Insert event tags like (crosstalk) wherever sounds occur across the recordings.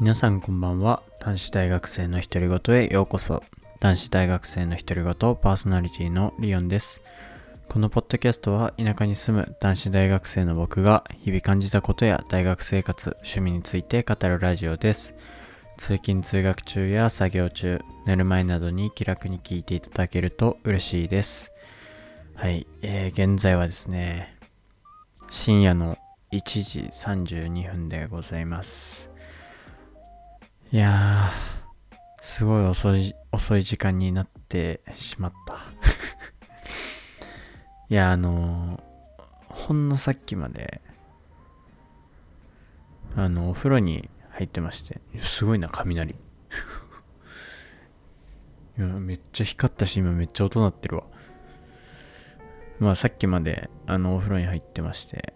皆さんこんばんは。男子大学生の独り言へようこそ。男子大学生の独り言パーソナリティのリオンです。このポッドキャストは田舎に住む男子大学生の僕が日々感じたことや大学生活趣味について語るラジオです。通勤通学中や作業中寝る前などに気楽に聞いていただけると嬉しいです。はい、えー、現在はですね深夜の1時32分でございます。いやー、すごい遅い、遅い時間になってしまった。(laughs) いや、あのー、ほんのさっきまで、あの、お風呂に入ってまして、すごいな、雷。(laughs) いや、めっちゃ光ったし、今めっちゃ音鳴ってるわ。まあ、さっきまで、あの、お風呂に入ってまして、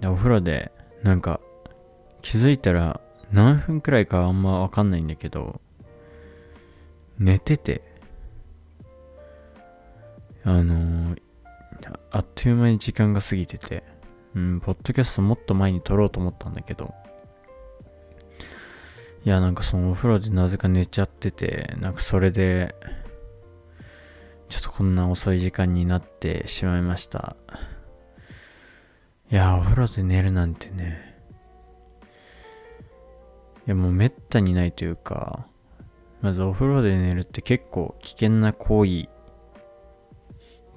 でお風呂で、なんか、気づいたら、何分くらいかあんまわかんないんだけど、寝てて、あのー、あっという間に時間が過ぎてて、うん、ポッドキャストもっと前に撮ろうと思ったんだけど、いや、なんかそのお風呂でなぜか寝ちゃってて、なんかそれで、ちょっとこんな遅い時間になってしまいました。いや、お風呂で寝るなんてね、いやもうめったにないというか、まずお風呂で寝るって結構危険な行為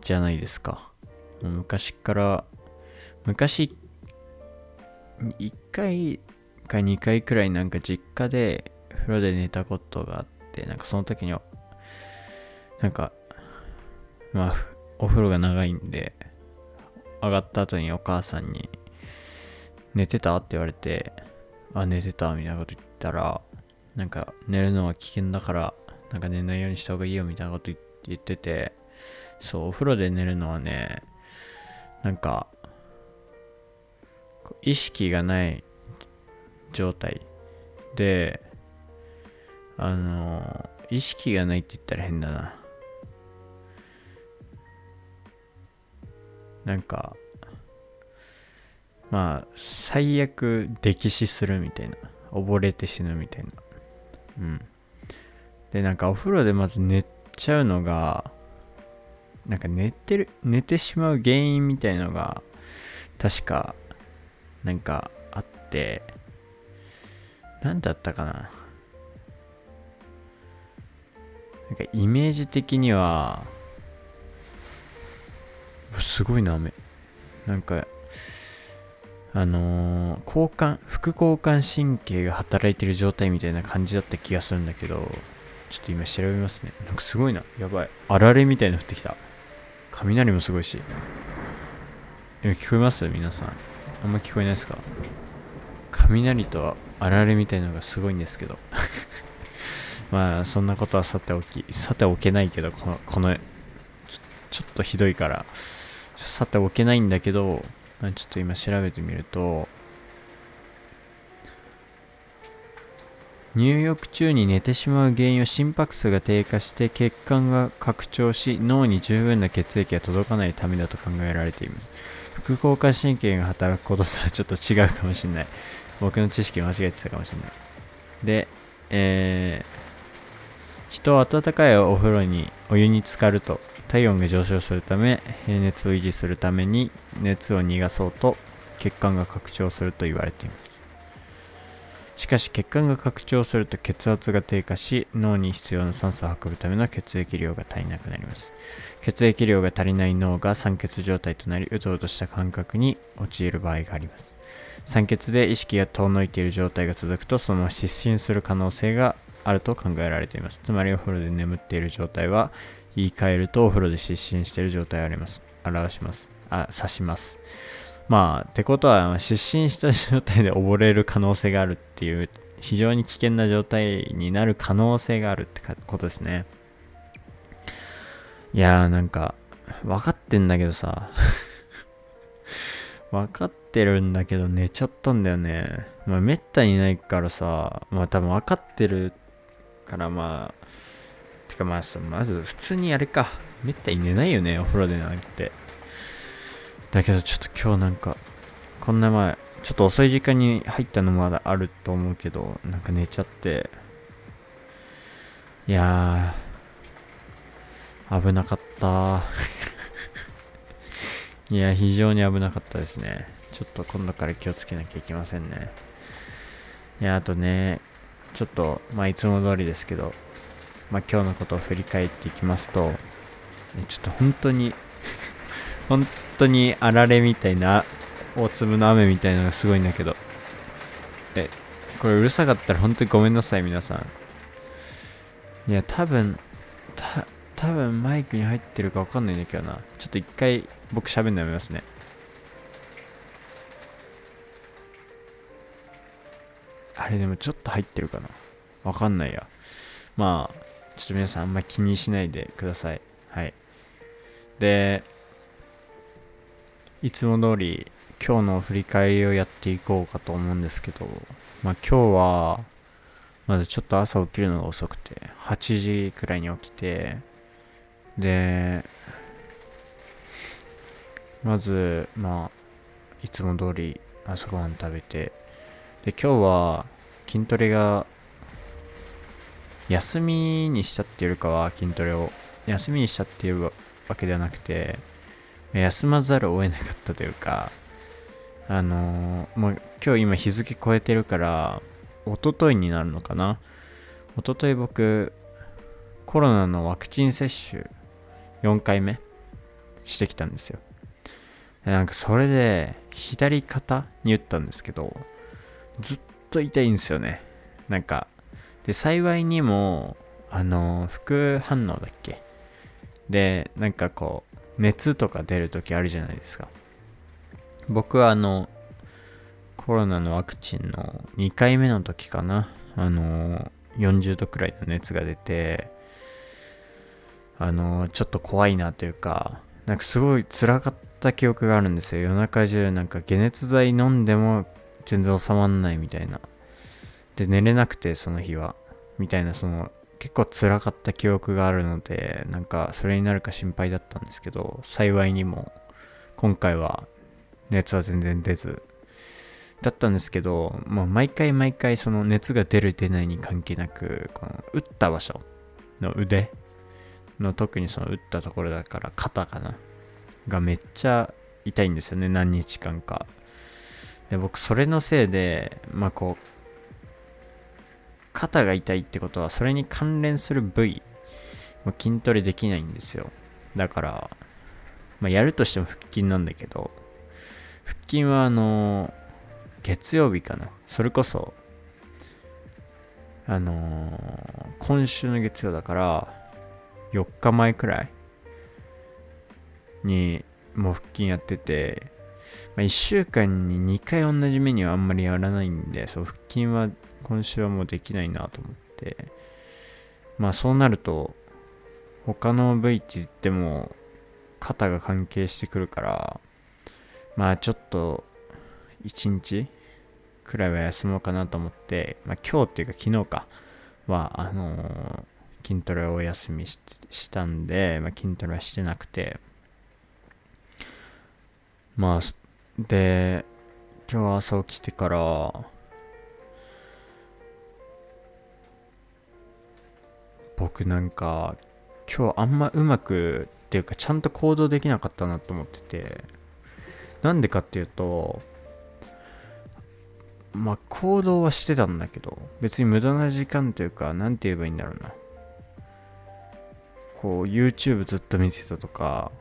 じゃないですか。もう昔から、昔、1回か2回くらいなんか実家で風呂で寝たことがあって、なんかその時には、なんか、まあ、お風呂が長いんで、上がった後にお母さんに、寝てたって言われて、あ、寝てたみたいなこと言ったら、なんか寝るのは危険だから、なんか寝ないようにした方がいいよみたいなこと言ってて、そう、お風呂で寝るのはね、なんか、意識がない状態で、あの、意識がないって言ったら変だな。なんか、まあ、最悪溺死するみたいな。溺れて死ぬみたいな。うん。で、なんかお風呂でまず寝ちゃうのが、なんか寝てる、寝てしまう原因みたいのが、確か、なんかあって、なんだったかな。なんかイメージ的には、すごいな、雨。なんか、あのー、交感、副交感神経が働いてる状態みたいな感じだった気がするんだけど、ちょっと今調べますね。なんかすごいな。やばい。あられみたいなの降ってきた。雷もすごいし。今聞こえます？皆さん。あんま聞こえないですか？雷とあられみたいなのがすごいんですけど。(laughs) まあ、そんなことはさておき、さておけないけど、この、このちょちょっとひどいから、さておけないんだけど、まあ、ちょっと今調べてみると、入浴中に寝てしまう原因は心拍数が低下して血管が拡張し脳に十分な血液が届かないためだと考えられています。副交感神経が働くこととはちょっと違うかもしれない。僕の知識間違えてたかもしれない。でえー、人は温かいお風呂にお湯に浸かると体温が上昇するため平熱を維持するために熱を逃がそうと血管が拡張すると言われています。しかし血管が拡張すると血圧が低下し脳に必要な酸素を運ぶための血液量が足りなくなります。血液量が足りない脳が酸欠状態となりうとうとした感覚に陥る場合があります。酸欠で意識が遠のいている状態が続くとその失神する可能性があると考えられています。つまりお風呂で眠っている状態は言い換えるとお風呂で失神している状態をあります。表します。あ指します。まあってことは失神した状態で溺れる可能性があるっていう非常に危険な状態になる可能性があるってことですね。いやーなんか分かってんだけどさ。(laughs) 分かってるんだけど寝ちゃったんだよね。まあめったにないからさ。まあ多分分かってるからまあかまあまず普通にあれか。めったに寝ないよねお風呂でなんて。だけどちょっと今日なんかこんな前ちょっと遅い時間に入ったのもまだあると思うけど、なんか寝ちゃって、いやー、危なかった。(laughs) いや、非常に危なかったですね。ちょっと今度から気をつけなきゃいけませんね。いや、あとね、ちょっと、まあ、いつも通りですけど、まあ、今日のことを振り返っていきますと、ちょっと本当に (laughs) 本当にあられみたいな、大粒の雨みたいなのがすごいんだけど、え、これうるさかったら本当にごめんなさい、皆さん。いや、多分、た、多分マイクに入ってるかわかんないんだけどな。ちょっと一回僕喋るのやめますね。あれでもちょっと入ってるかなわかんないや。まあ、ちょっと皆さんあんま気にしないでください。はい。で、いつも通り今日の振り返りをやっていこうかと思うんですけど、まあ今日は、まずちょっと朝起きるのが遅くて、8時くらいに起きて、で、まず、まあ、いつも通り朝ごはん食べて、で、今日は筋トレが休みにしちゃっているかは筋トレを休みにしちゃっているわけではなくて休まざるを得なかったというかあのー、もう今日今日付超えてるから一昨日になるのかな？一昨日僕コロナのワクチン接種4回目してきたんですよ。なんかそれで左肩に打ったんですけどずっと痛いんですよね。なんかで、幸いにも、あの、副反応だっけ？で、なんかこう、熱とか出るときあるじゃないですか。僕はあの、コロナのワクチンの2回目の時かな。あの、40度くらいの熱が出て、あの、ちょっと怖いなというか、なんかすごい辛かった記憶があるんですよ。夜中中なんか解熱剤飲んでも全然収まんないみたいな。で、寝れなくて、その日は。みたいな、その、結構辛かった記憶があるので、なんか、それになるか心配だったんですけど、幸いにも、今回は、熱は全然出ず、だったんですけど、まあ、毎回毎回、その熱が出る出ないに関係なく、この、打った場所の腕の、特にその打ったところだから、肩かな、がめっちゃ痛いんですよね、何日間か。で、僕、それのせいで、まあ、こう、肩が痛いってことはそれに関連する部位も筋トレできないんですよ。だからまあやるとしても腹筋なんだけど腹筋はあの月曜日かな。それこそあのー、今週の月曜だから4日前くらいにもう腹筋やってて、まあ、1週間に2回同じメニューあんまりやらないんでそう腹筋は今週はもうできないなと思って、まあそうなると、他の部位って言っても、肩が関係してくるから、まあちょっと、一日くらいは休もうかなと思って、まあ今日っていうか昨日か、は、あのー、筋トレをお休みしたんで、まあ、筋トレはしてなくて、まあ、で、今日朝起きてから、僕なんか今日あんまうまくっていうかちゃんと行動できなかったなと思っててなんでかっていうとまあ行動はしてたんだけど別に無駄な時間というか何て言えばいいんだろうな。こう YouTube ずっと見てたとか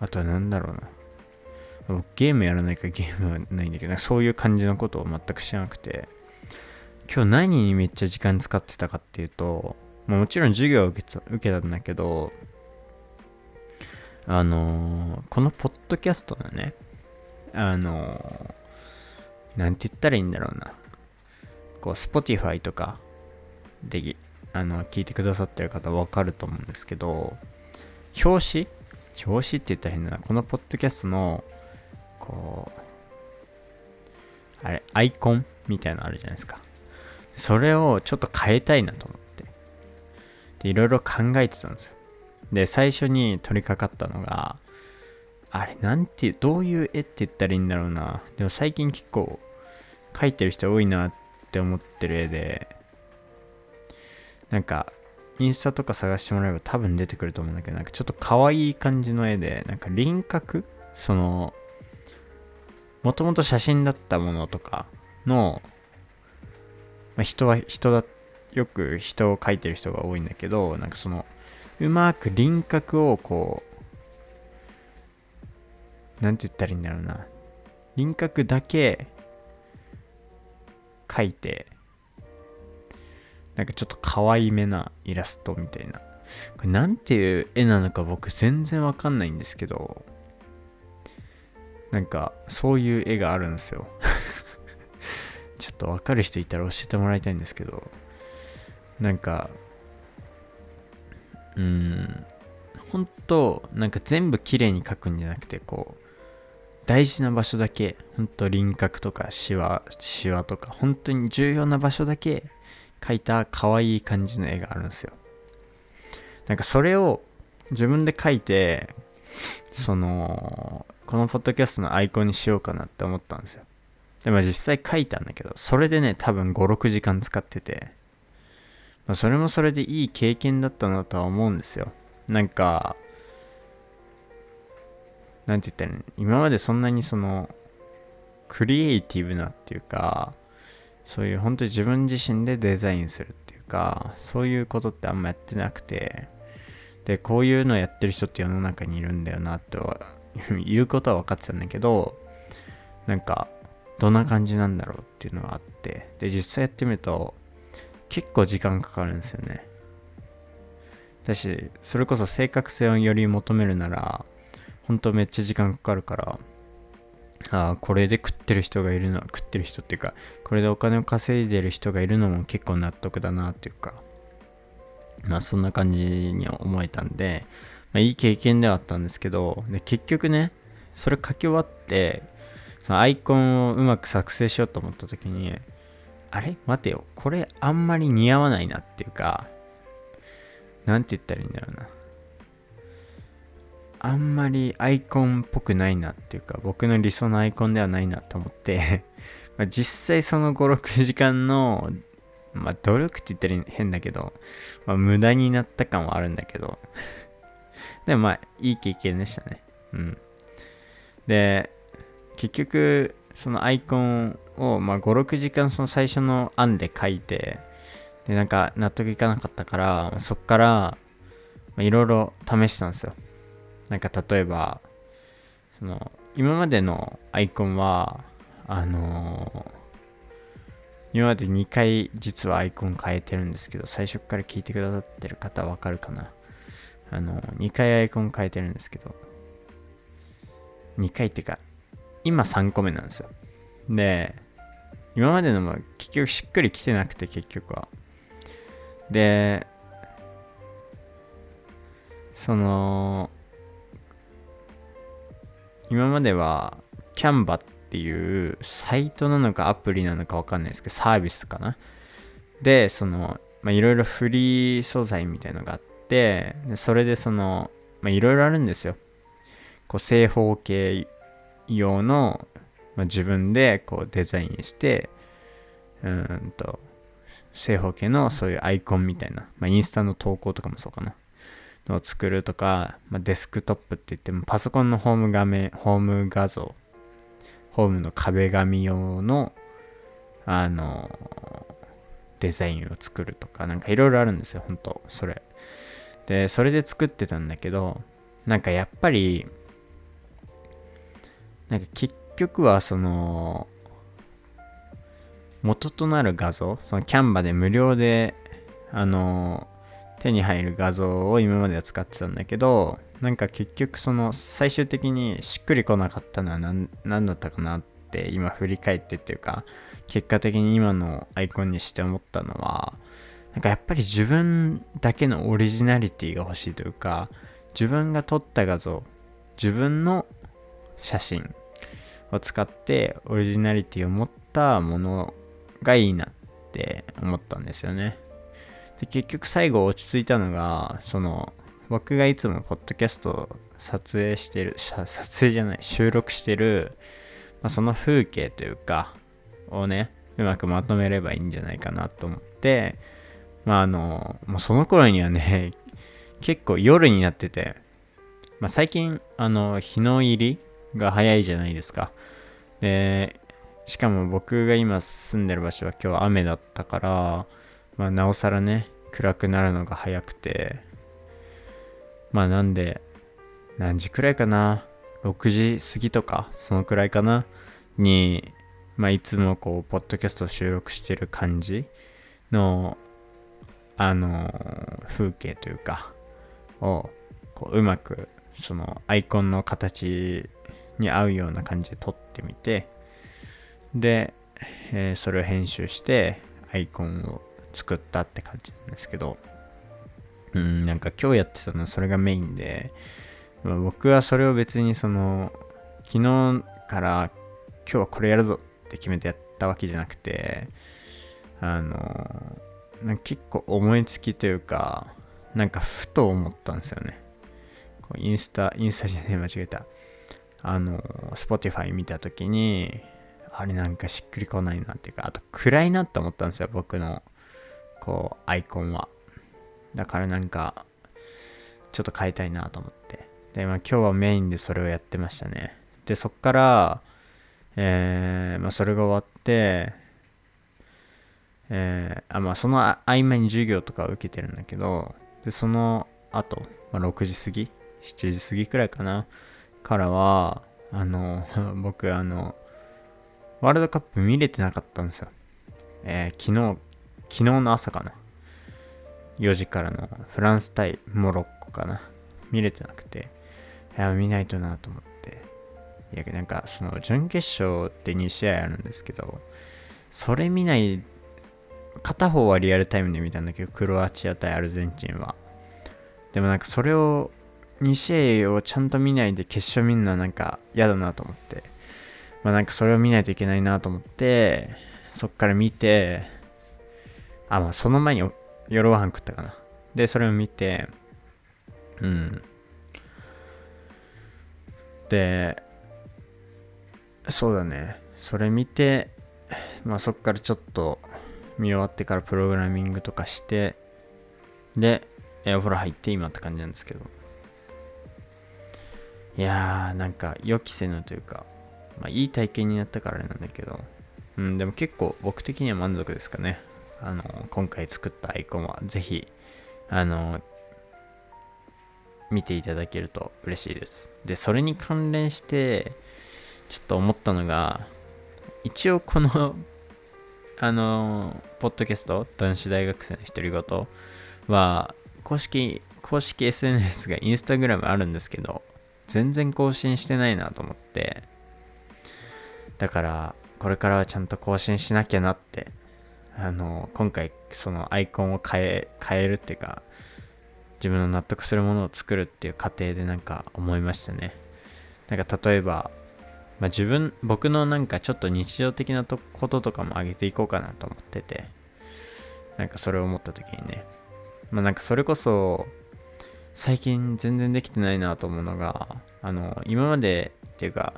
あとは何だろうな。ゲームやらないかゲームはないんだけどそういう感じのことを全く知らなくて。今日何にめっちゃ時間使ってたかっていうとまあ、もちろん授業は受けた受けたんだけど、あのー、このポッドキャストのね、あのー、なんて言ったらいいんだろうな。こう、Spotify とかで、あの、聞いてくださってる方わかると思うんですけど、表紙？表紙って言ったら変だな。このポッドキャストの、こう、あれ、アイコンみたいなのあるじゃないですか。それをちょっと変えたいなと思っ。で、いろいろ考えてたんですよ。で、最初に取り掛かったのが、あれ、なんて、どういう絵って言ったらいいんだろうな。でも最近結構、描いてる人多いなって思ってる絵でなんかインスタとか探してもらえば多分出てくると思うんだけどなんかちょっと可愛い感じの絵でなんか輪郭そのもともと写真だったものとかの、まあ、人は人だっよく人を描いてる人が多いんだけどなんかそのうまく輪郭をこうなんて言ったらいいんだろうな。輪郭だけ描いてなんかちょっと可愛めなイラストみたいな。これなんていう絵なのか僕全然わかんないんですけどなんかそういう絵があるんですよ。(laughs) ちょっとわかる人いたら教えてもらいたいんですけど。なんかうん本当なんか全部綺麗に描くんじゃなくてこう大事な場所だけ本当輪郭とかシワシワとか本当に重要な場所だけ描いた可愛い感じの絵があるんですよ。なんかそれを自分で描いてそのこのポッドキャストのアイコンにしようかなって思ったんですよ。でも実際書いたんだけどそれでね多分56時間使ってて、まあ、それもそれでいい経験だったなとは思うんですよ。なんかなんて言ったらいいの？今までそんなにそのクリエイティブなっていうかそういう本当に自分自身でデザインするっていうかそういうことってあんまやってなくてでこういうのやってる人って世の中にいるんだよなっては (laughs) 言うことは分かってたんだけどなんかどんな感じなんだろうっていうのがあってで実際やってみると結構時間かかるんですよね。だしそれこそ正確性をより求めるなら本当めっちゃ時間かかるからああこれで食ってる人がいるのは食ってる人っていうかこれでお金を稼いでる人がいるのも結構納得だなっていうかまあそんな感じに思えたんで、まあ、いい経験ではあったんですけどで結局ねそれ書き終わってそのアイコンをうまく作成しようと思った時にあれ？待てよ。これあんまり似合わないなっていうかなんて言ったらいいんだろうな。あんまりアイコンっぽくないなっていうか僕の理想のアイコンではないなと思って。(laughs) ま実際その56時間のまあ努力って言ったら変だけど、まあ、無駄になった感はあるんだけど。(laughs) でもまあいい経験でしたね。うん。で結局そのアイコンを、まあ、56時間その最初の案で書いてでなんか納得いかなかったからそっからいろいろ試したんですよ。なんか例えばその今までのアイコンはあのー、今まで2回実はアイコン変えてるんですけど最初から聞いてくださってる方わかるかな。あの2回アイコン変えてるんですけど2回っていうか今3個目なんですよ。で今までのも結局しっくりきてなくて結局は。でその今まではキャンバっていうサイトなのかアプリなのかわかんないですけどサービスかな。でそのいろいろフリー素材みたいのがあってでそれでそのいろいろあるんですよ。こう正方形用の、まあ、自分でこうデザインしてうんと正方形のそういうアイコンみたいな、まあ、インスタの投稿とかもそうかな。のを作るとか、まあ、デスクトップって言ってもパソコンのホーム画面ホーム画像ホームの壁紙用のあのデザインを作るとかなんかいろいろあるんですよ本当それ。でそれで作ってたんだけどなんかやっぱりなんか結局はその元となる画像そのキャンバで無料であの手に入る画像を今までは使ってたんだけどなんか結局その最終的にしっくりこなかったのは何何だったかなって今振り返ってっていうか結果的に今のアイコンにして思ったのはなんかやっぱり自分だけのオリジナリティが欲しいというか自分が撮った画像自分の写真を使ってオリジナリティを持ったものがいいなって思ったんですよね。で結局最後落ち着いたのがその僕がいつもポッドキャスト撮影してる撮影じゃない収録してる、まあ、その風景というかをねうまくまとめればいいんじゃないかなと思ってまああのもうその頃にはね (laughs) 結構夜になってて、まあ、最近あの日の入りが早いじゃないですか。でしかも僕が今住んでる場所は今日雨だったから、まあ、なおさらね暗くなるのが早くて。まあなんで何時くらいかな？6時過ぎとかそのくらいかな？にまあいつもこうポッドキャストを収録してる感じのあの風景というかをこううまくそのアイコンの形に合うような感じで撮ってみてで、えー、それを編集してアイコンを作ったって感じなんですけどうんなんか今日やってたのはそれがメインで、まあ、僕はそれを別にその昨日から今日はこれやるぞって決めてやったわけじゃなくてあの結構思いつきというかなんかふと思ったんですよね。こうインスタインスタじゃねえ間違えた。あの Spotify 見た時にあれなんかしっくりこないなっていうかあと暗いなって思ったんですよ僕のこうアイコンは。だからなんかちょっと変えたいなと思って。で、まあ、今日はメインでそれをやってましたね。でそっからえー、まあ、それが終わってえー、あまあその合間に授業とかを受けてるんだけどでその後、まあ、6時過ぎ7時過ぎくらいかな。からはあの (laughs) 僕あのワールドカップ見れてなかったんですよ。えー、昨日昨日の朝かな。4時からのフランス対モロッコかな。見れてなくて。いや見ないとなと思って。いやなんかその準決勝って2試合あるんですけどそれ見ない片方はリアルタイムで見たんだけど、クロアチア対アルゼンチンは。でもなんかそれを、2試合をちゃんと見ないで決勝見るのはなんか嫌だなと思って。まあなんかそれを見ないといけないなと思って、そっから見て、あ、まあその前に夜ご飯食ったかな。で、それを見て、うん。で、そうだね。それ見て、まあそっからちょっと、見終わってからプログラミングとかしてでお風呂入って今って感じなんですけどいやーなんか予期せぬというか、まあ、いい体験になったからなんだけどうんでも結構僕的には満足ですかね。あの今回作ったアイコンはぜひあの見ていただけると嬉しいです。でそれに関連してちょっと思ったのが一応この (laughs) あのポッドキャスト、男子大学生の独り言は、公式、公式 SNS がインスタグラムあるんですけど、全然更新してないなと思って、だから、これからはちゃんと更新しなきゃなって、あの、今回、そのアイコンを変え、変えるっていうか、自分の納得するものを作るっていう過程でなんか思いましたね。なんか例えば、まあ、自分、僕のなんかちょっと日常的なとこととかも上げていこうかなと思ってて、なんかそれを思った時にね、まあなんかそれこそ、最近全然できてないなと思うのが、あの、今までっていうか、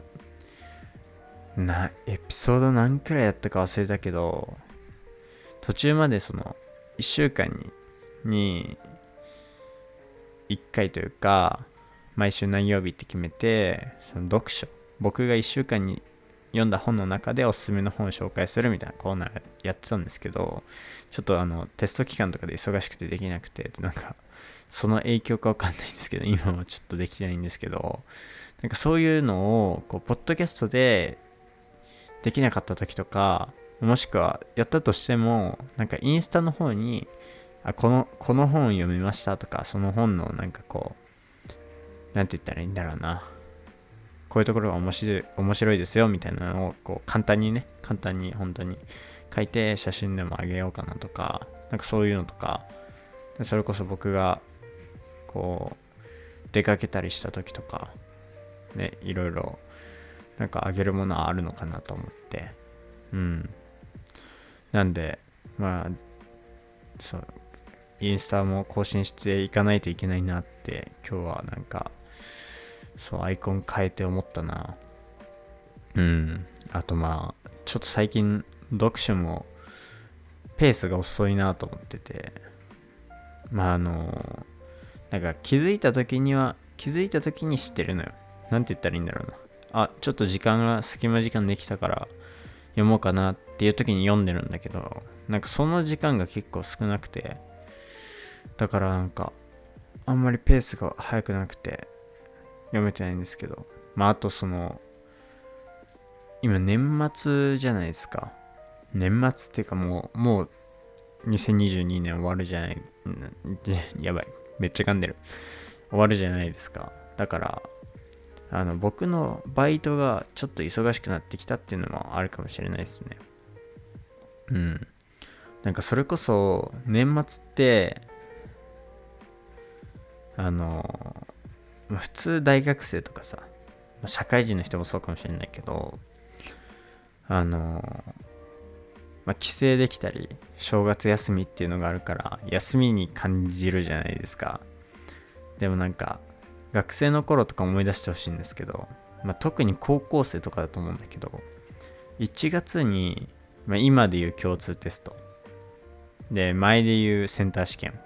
な、エピソード何くらいやったか忘れたけど、途中までその、1週間に、に、1回というか、毎週何曜日って決めて、その読書。僕が1週間に読んだ本の中でおすすめの本を紹介するみたいなコーナーやってたんですけど、ちょっとあの、テスト期間とかで忙しくてできなくて、なんか、その影響かわかんないんですけど、今もちょっとできてないんですけど、なんかそういうのを、こう、ポッドキャストでできなかった時とか、もしくはやったとしても、なんかインスタの方に、あ、この、この本読みましたとか、その本のなんかこう、なんて言ったらいいんだろうな。こういうところが面白い面白いですよみたいなのをこう簡単にね簡単に本当に書いて写真でもあげようかなとかなんかそういうのとかそれこそ僕がこう出かけたりした時とかねいろいろなんかあげるものはあるのかなと思ってうんなんでまあそうインスタも更新していかないといけないなって今日はなんかそう、アイコン変えて思ったな。うん。あとまあ、ちょっと最近読書もペースが遅いなと思っててまああのなんか気づいた時には気づいた時に知ってるのよ。なんて言ったらいいんだろうな。あちょっと時間が隙間時間できたから読もうかなっていう時に読んでるんだけどなんかその時間が結構少なくてだからなんかあんまりペースが速くなくて読めてないんですけどまああとその今年末じゃないですか。年末っていうかもうもう2022年終わるじゃないやばい。めっちゃ噛んでる。終わるじゃないですか。だからあの僕のバイトがちょっと忙しくなってきたっていうのもあるかもしれないですね。うん。なんかそれこそ年末ってあの普通大学生とかさ社会人の人もそうかもしれないけどあのまあ、帰省できたり正月休みっていうのがあるから休みに感じるじゃないですか。でもなんか学生の頃とか思い出してほしいんですけど、まあ、特に高校生とかだと思うんだけど1月に、まあ、今でいう共通テスト。で前でいうセンター試験。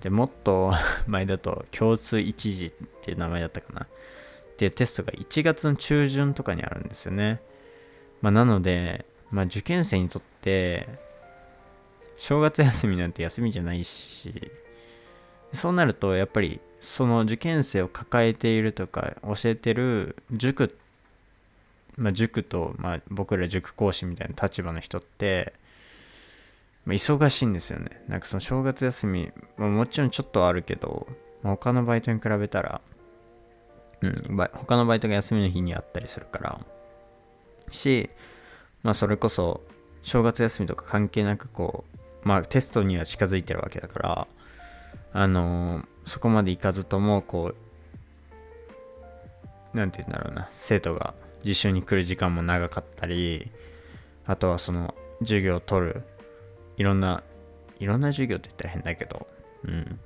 でもっと (laughs) 前だと共通一次っていう名前だったかな。っていうテストが1月の中旬とかにあるんですよね。まあ、なので、まあ、受験生にとって正月休みなんて休みじゃないしそうなるとやっぱりその受験生を抱えているとか教えてる塾まあ、塾と、まあ、僕ら塾講師みたいな立場の人って、ま、忙しいんですよね。なんかその正月休み、まあ、もちろんちょっとあるけど、まあ、他のバイトに比べたら、うん、他のバイトが休みの日にあったりするから、し、まあそれこそ正月休みとか関係なくこう、まあテストには近づいてるわけだから、あのー、そこまで行かずともこう、なんて言うんだろうな、生徒が実習に来る時間も長かったり、あとはその授業を取る、いろんな、いろんな授業って言ったら変だけど、うん。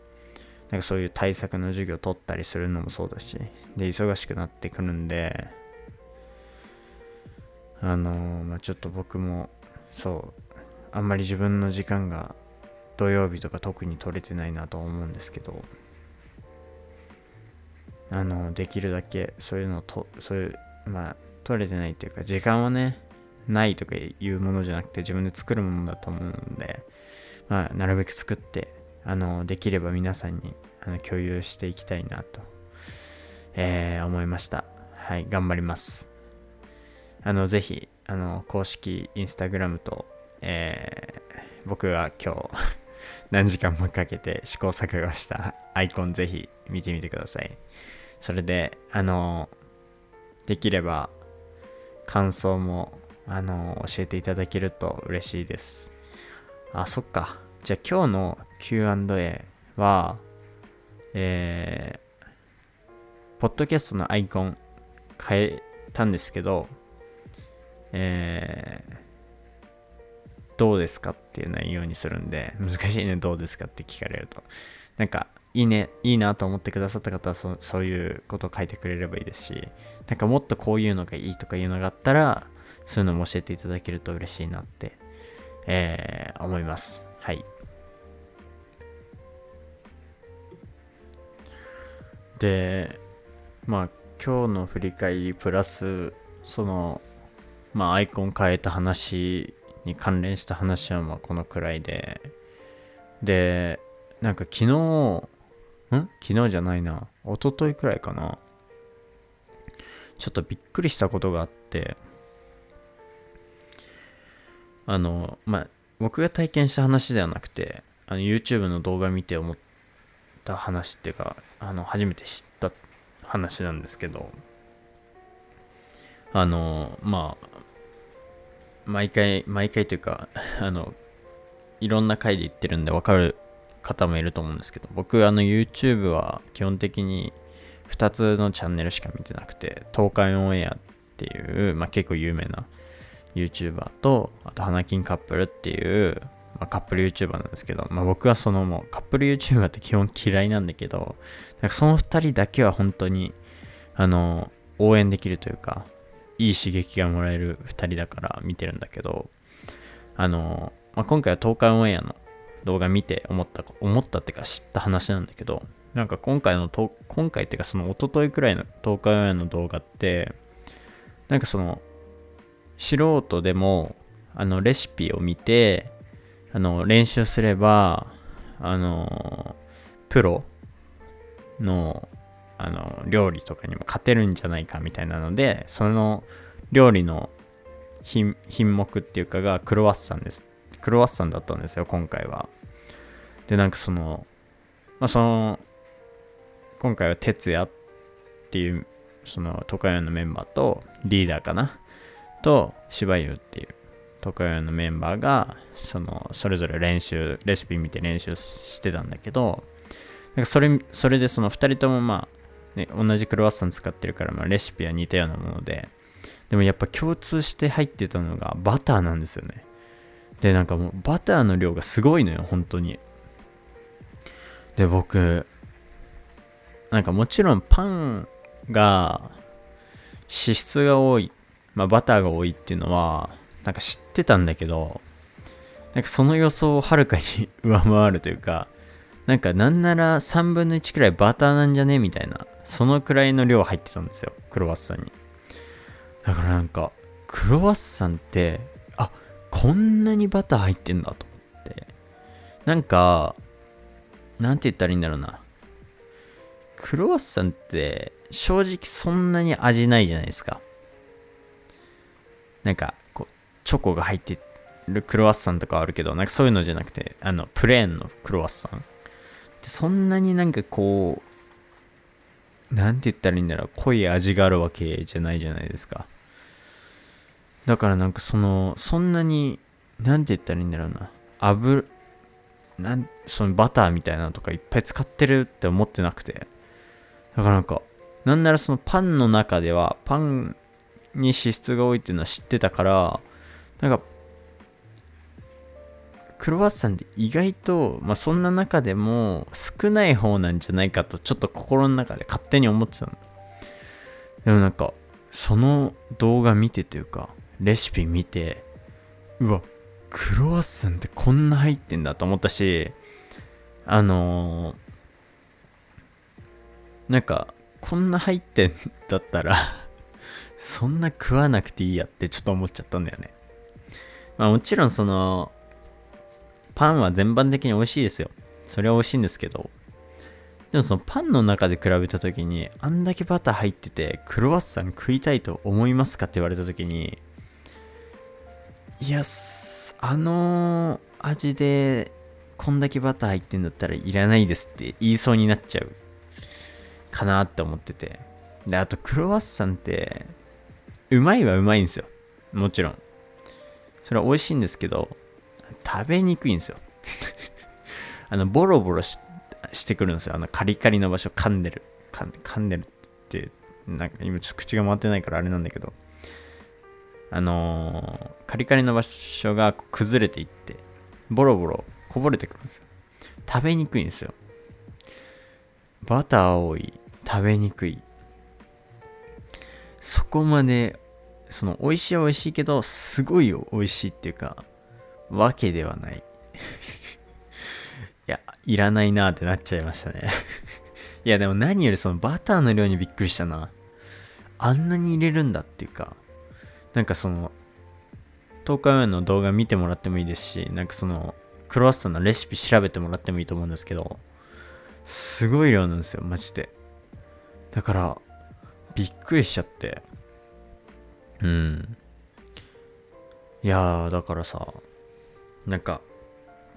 なんかそういう対策の授業を取ったりするのもそうだし、で、忙しくなってくるんで、あのー、まあ、ちょっと僕もそうあんまり自分の時間が土曜日とか特に取れてないなと思うんですけどあのできるだけそういうのとそういうまあ取れてないっていうか時間はねないとかいうものじゃなくて自分で作るものだと思うのでまあなるべく作ってあのできれば皆さんにあの共有していきたいなと、えー、思いました。はい頑張ります。あの、ぜひ、あの、公式インスタグラムと、えー、僕が今日 (laughs) 何時間もかけて試行錯誤したアイコンぜひ見てみてください。それで、あの、できれば感想も、あの、教えていただけると嬉しいです。あ、そっか。じゃあ今日の Q&A は、えー、ポッドキャストのアイコン変えたんですけど、えー、どうですかっていう内容にするんで、難しいね、どうですかって聞かれると。なんか、いいね、いいなと思ってくださった方はそそういうことを書いてくれればいいですし、なんかもっとこういうのがいいとかいうのがあったら、そういうのも教えていただけると嬉しいなって、えー、思います。はい。で、まあ、今日の振り返りプラス、その、まあアイコン変えた話に関連した話はまあこのくらいで、で、なんか昨日、ん？昨日じゃないな。一昨日くらいかな。ちょっとびっくりしたことがあって、あの、まあ、僕が体験した話ではなくて、あの YouTube の動画見て思った話っていうか、あの、初めて知った話なんですけど、あの、まあ、毎回、毎回というか、(laughs) あの、いろんな回で言ってるんで分かる方もいると思うんですけど、僕、あの、YouTube は基本的に2つのチャンネルしか見てなくて、東海オンエアっていう、まあ、結構有名な YouTuber と、あと、花金カップルっていう、まあ、カップル YouTuber なんですけど、まあ、僕はそのもうカップル YouTuber って基本嫌いなんだけど、なんかその2人だけは本当に、あの、応援できるというか、いい刺激がもらえる2人だから見てるんだけど、あの、まあ、今回は東海オンエアの動画見て思った、思ったってか知った話なんだけど、なんか今回のと、今回っていうかその一昨日くらいの東海オンエアの動画って、なんかその、素人でも、あの、レシピを見て、あの、練習すれば、あの、プロの、あの、料理とかにも勝てるんじゃないかみたいなので、その料理の品目っていうかがクロワッサンです。クロワッサンだったんですよ、今回は。で、なんかその、まあ、その、今回は哲也っていう、その、トカヤのメンバーと、リーダーかな、と、芝優っていう、トカヤのメンバーが、その、それぞれ練習、レシピ見て練習してたんだけど、なんかそれ、それでその2人ともまあ、ね、同じクロワッサン使ってるから、まあ、レシピは似たようなもので、でもやっぱ共通して入ってたのがバターなんですよね。で、なんかもうバターの量がすごいのよ、本当に。で、僕、なんかもちろんパンが脂質が多い、まあバターが多いっていうのは、なんか知ってたんだけど、なんかその予想をはるかに上回るというか、なんかなんなら3分の1くらいバターなんじゃね？みたいな、そのくらいの量入ってたんですよ、クロワッサンに。だからなんか、クロワッサンってあこんなにバター入ってんだと思って。なんか、なんて言ったらいいんだろうな。クロワッサンって正直そんなに味ないじゃないですか。なんか、こう、チョコが入ってるクロワッサンとかあるけど、なんかそういうのじゃなくて、あの、プレーンのクロワッサン。そんなになんかこう、なんて言ったらいいんだろう、濃い味があるわけじゃないじゃないですか。だからなんかその、そんなに、なんて言ったらいいんだろうな。油、なん、そのバターみたいなのとかいっぱい使ってるって思ってなくて。だからなんか、なんならそのパンの中では、パンに脂質が多いっていうのは知ってたから、なんか、クロワッサンって意外と、まあそんな中でも少ない方なんじゃないかとちょっと心の中で勝手に思ってたの。でもなんか、その動画見てというか、レシピ見て、うわ、クロワッサンってこんな入ってんだと思ったし、あのー、なんか、こんな入ってんだったらそんな食わなくていいやってちょっと思っちゃったんだよね。まあもちろんその、パンは全般的に美味しいですよ。それは美味しいんですけど、でもそのパンの中で比べた時に、あんだけバター入ってて、クロワッサン食いたいと思いますかって言われた時に、いや、あの味でこんだけバター入ってんだったらいらないですって言いそうになっちゃうかなって思ってて。で、あとクロワッサンって、うまいはうまいんですよ。もちろん。それは美味しいんですけど、食べにくいんですよ。あの、ボロボロしてくるんですよ。あの、カリカリの場所噛んでる。噛んでるって、なんか今ちょっと口が回ってないからあれなんだけど、あのー、カリカリの場所が崩れていって、ボロボロこぼれてくるんですよ。食べにくいんですよ。バター多い、食べにくい。そこまで、その、美味しいは美味しいけど、すごい美味しいっていうか、わけではない。(laughs) いや、いらないなーってなっちゃいましたね (laughs) いや、でも何よりそのバターの量にびっくりしたな。あんなに入れるんだっていうか、なんかその、10日目の動画見てもらってもいいですし、なんかその、クロワッサンのレシピ調べてもらってもいいと思うんですけど、すごい量なんですよ、マジで。だから、びっくりしちゃって。うん。いやー、だからさ、なんか、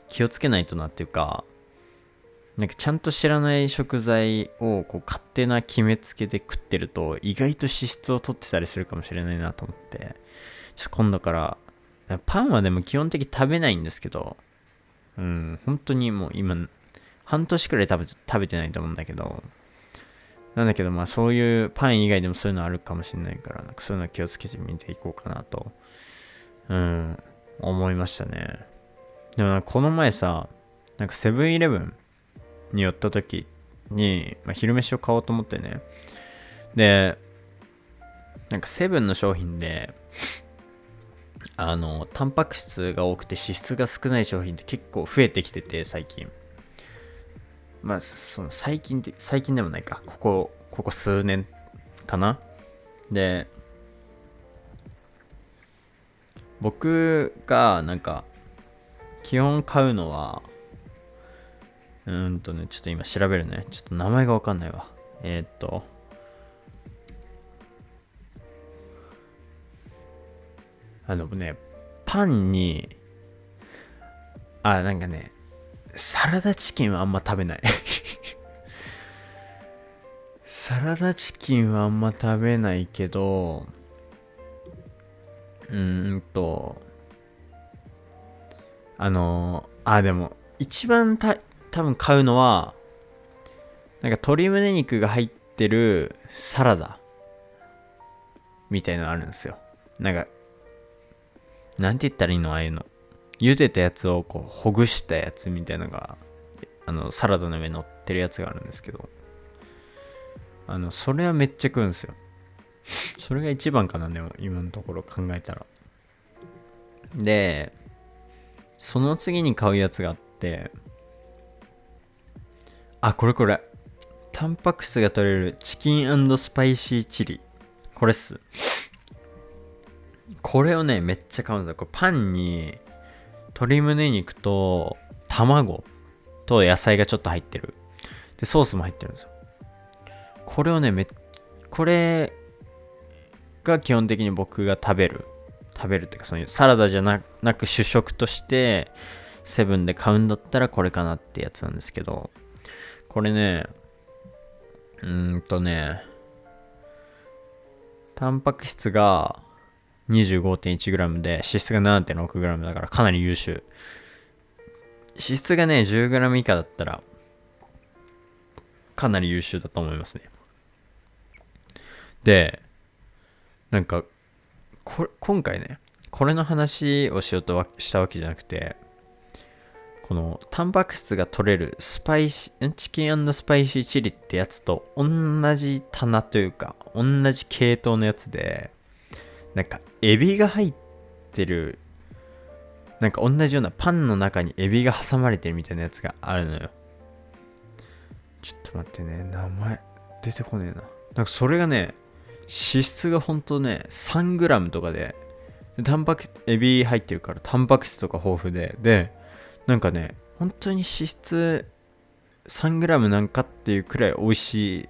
気をつけないとなっていうか、なんかちゃんと知らない食材をこう勝手な決めつけで食ってると意外と脂質を取ってたりするかもしれないなと思って、っ今度から、パンはでも基本的に食べないんですけど、うん、本当にもう今、半年くらい食べ食べてないと思うんだけど、なんだけどまあそういうパン以外でもそういうのあるかもしれないから、なんかそういうの気をつけてみていこうかなと、うん、思いましたね。でもこの前さ、なんかセブンイレブンに寄った時に、まあ、昼飯を買おうと思ってね。で、なんかセブンの商品であのタンパク質が多くて脂質が少ない商品って結構増えてきてて最近。まあその最近って最近でもないか。ここここ数年かな。で僕がなんか基本買うのはうんとねちょっと今調べるね。ちょっと名前がわかんないわ。えー、っと。あのねパンにあなんかねサラダチキンはあんま食べない。(laughs) サラダチキンはあんま食べないけどうーんとあのあでも一番た多分買うのはなんか鶏胸肉が入ってるサラダみたいのあるんですよ。なんかなんて言ったらいいの？ああいうの。茹でたやつをこうほぐしたやつみたいなのがあのサラダの上に乗ってるやつがあるんですけど。あのそれはめっちゃ食うんですよ。それが一番かなでも今のところ考えたら。でその次に買うやつがあってあこれこれ。タンパク質が取れるチキンスパイシーチリ。これっす。これをねめっちゃ買うんですよ。これパンに鶏胸肉と卵と野菜がちょっと入ってる。でソースも入ってるんですよ。これをねめこれが基本的に僕が食べる食べるっていうかそういうサラダじゃなく主食としてセブンで買うんだったらこれかなってやつなんですけどこれねうーんとねタンパク質が 25.1g で脂質が 7.6g だからかなり優秀。脂質がね 10g 以下だったらかなり優秀だと思いますね。でなんか今回ねこれの話をしようとしたわけじゃなくてこのタンパク質が取れるスパイシチキンスパイシーチリってやつと同じ棚というか同じ系統のやつでなんかエビが入ってるなんか同じようなパンの中にエビが挟まれてるみたいなやつがあるのよ。ちょっと待ってね名前出てこねえな。なんかそれがね脂質がほんとね 3g とかでタンパクエビ入ってるからタンパク質とか豊富ででなんかね本当に脂質 3g なんかっていうくらい美味しい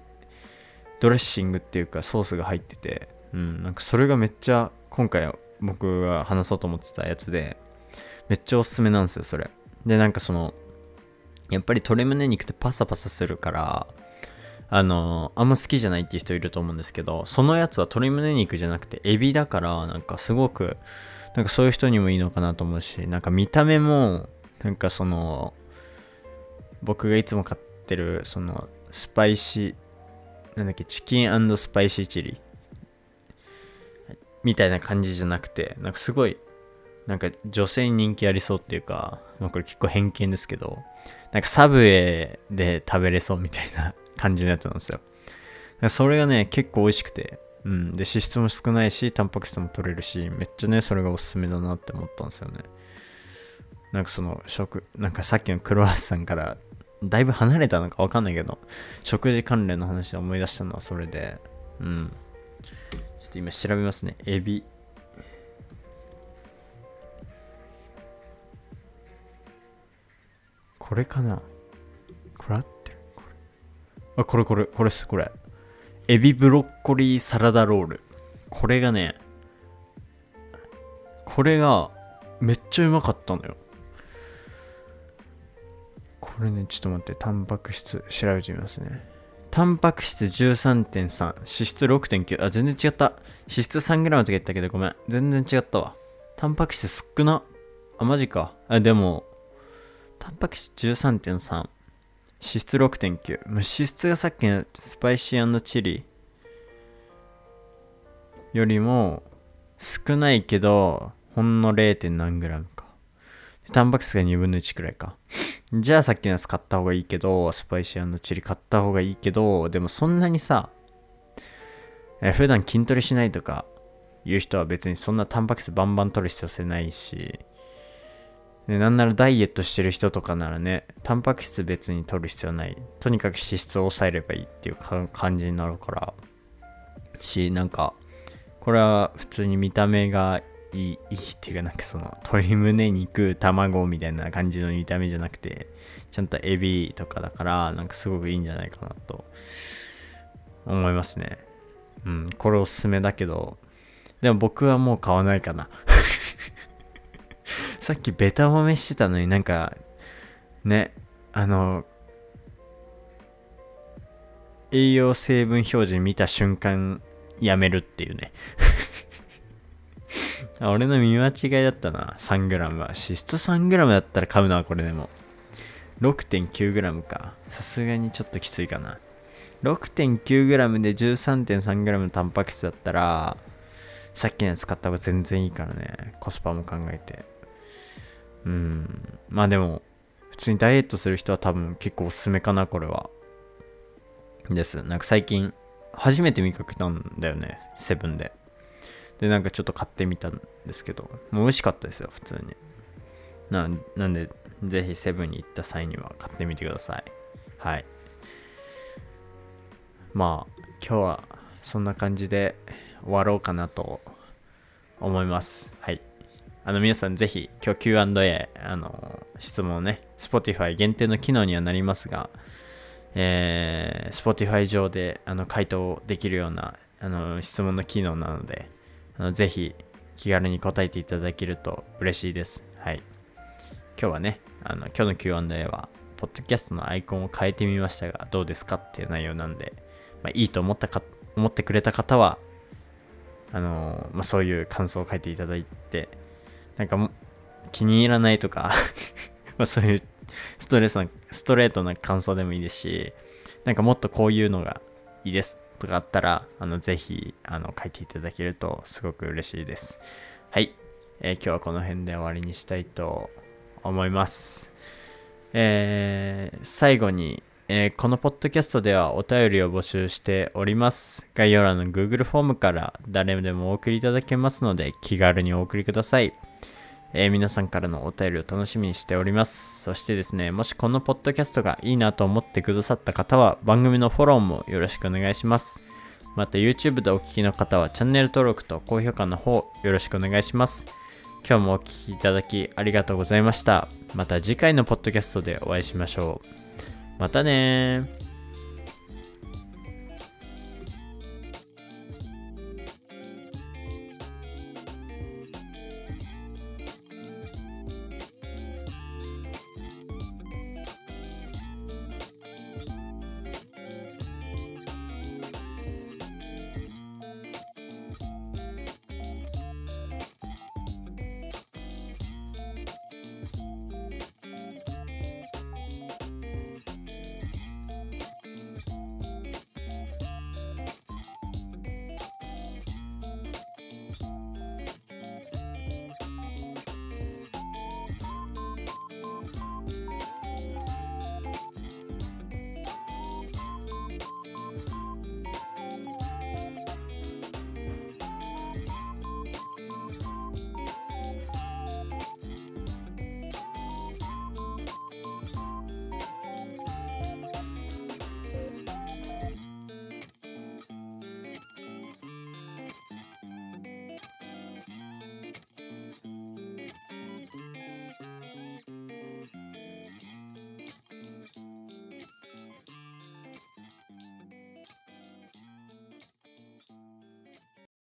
ドレッシングっていうかソースが入っててうんなんかそれがめっちゃ今回僕が話そうと思ってたやつでめっちゃおすすめなんですよそれ。でなんかそのやっぱり鶏胸肉ってパサパサするからあのあんま好きじゃないっていう人いると思うんですけどそのやつは鶏胸肉じゃなくてエビだからなんかすごくなんかそういう人にもいいのかなと思うしなんか見た目もなんかその僕がいつも買ってるそのスパイシーなんだっけチキンスパイシーチリみたいな感じじゃなくてなんかすごいなんか女性に人気ありそうっていうか、まあ、これ結構偏見ですけどなんかサブウェイで食べれそうみたいな感じのやつなんですよ。それがね結構美味しくて。うん。で脂質も少ないしタンパク質も取れるしめっちゃねそれがおすすめだなって思ったんですよね。なんかその食なんかさっきのクロワッサンからだいぶ離れたのかわかんないけど食事関連の話で思い出したのはそれで。うん。ちょっと今調べますね。エビ。これかな？これ合ってるこれあこれこれこれっすこれ。エビブロッコリーサラダロール。これがねこれがめっちゃうまかったのよ。これねちょっと待ってタンパク質調べてみますね。タンパク質13.3脂質6.9あ全然違った。脂質 3g とか言ったけどごめん。全然違ったわ。タンパク質少な。あマジか。あでもタンパク質13.3脂質6.9脂質がさっきのスパイシーチリよりも少ないけどほんの 0. 何グラムかタンパク質が2分の1くらいかじゃあさっきのやつ買った方がいいけどスパイシーチリ買った方がいいけどでもそんなにさえ普段筋トレしないとかいう人は別にそんなタンパク質バンバン取る必要性ないし、でなんならダイエットしてる人とかならね、タンパク質別に取る必要ない。とにかく脂質を抑えればいいっていう感じになるから、し、なんか、これは普通に見た目がいい、いいっていうかなんかその鶏胸肉、卵みたいな感じの見た目じゃなくて、ちゃんとエビとかだから、なんかすごくいいんじゃないかなと思いますね。うん、これおすすめだけど、でも僕はもう買わないかな。(laughs) さっきベタ褒めしてたのになんか、ね、あの、栄養成分表示見た瞬間やめるっていうね。(laughs) 俺の見間違いだったな。3g は。脂質 3g だったら買うなこれでも。6.9g か。さすがにちょっときついかな。6.9g で 13.3g のタンパク質だったらさっきのやつ買った方が全然いいからね。コスパも考えて。うん。まあでも普通にダイエットする人は多分結構おすすめかなこれは。です。なんか最近初めて見かけたんだよねセブンで。でなんかちょっと買ってみたんですけど。もう美味しかったですよ普通に。ななんでぜひセブンに行った際には買ってみてください。はい。まあ今日はそんな感じで終わろうかなと思います。はい。あの皆さんぜひ今日 Q&A あの質問をね Spotify 限定の機能にはなりますがえー、Spotify 上であの回答できるようなあの質問の機能なのであのぜひ気軽に答えていただけると嬉しいです。はい。今日はね、あの今日の Q&A は、ポッドキャストのアイコンを変えてみましたが、どうですかっていう内容なんで、まあ、いいと思ったか、思ってくれた方は、あのまあ、そういう感想を書いていただいて、なんか気に入らないとか (laughs) まあそういうストレスな、ストレートな感想でもいいですし、なんかもっとこういうのがいいですとかあったら、あの、ぜひ、あの、書いていただけるとすごく嬉しいです。はい。えー、今日はこの辺で終わりにしたいと思います。えー、最後に、えー、このポッドキャストではお便りを募集しております。概要欄の Google フォームから誰でもお送りいただけますので気軽にお送りください。えー、皆さんからのお便りを楽しみにしております。そしてですね、もしこのポッドキャストがいいなと思ってくださった方は番組のフォローもよろしくお願いします。また YouTube でお聴きの方はチャンネル登録と高評価の方よろしくお願いします。今日もお聴きいただきありがとうございました。また次回のポッドキャストでお会いしましょう。またね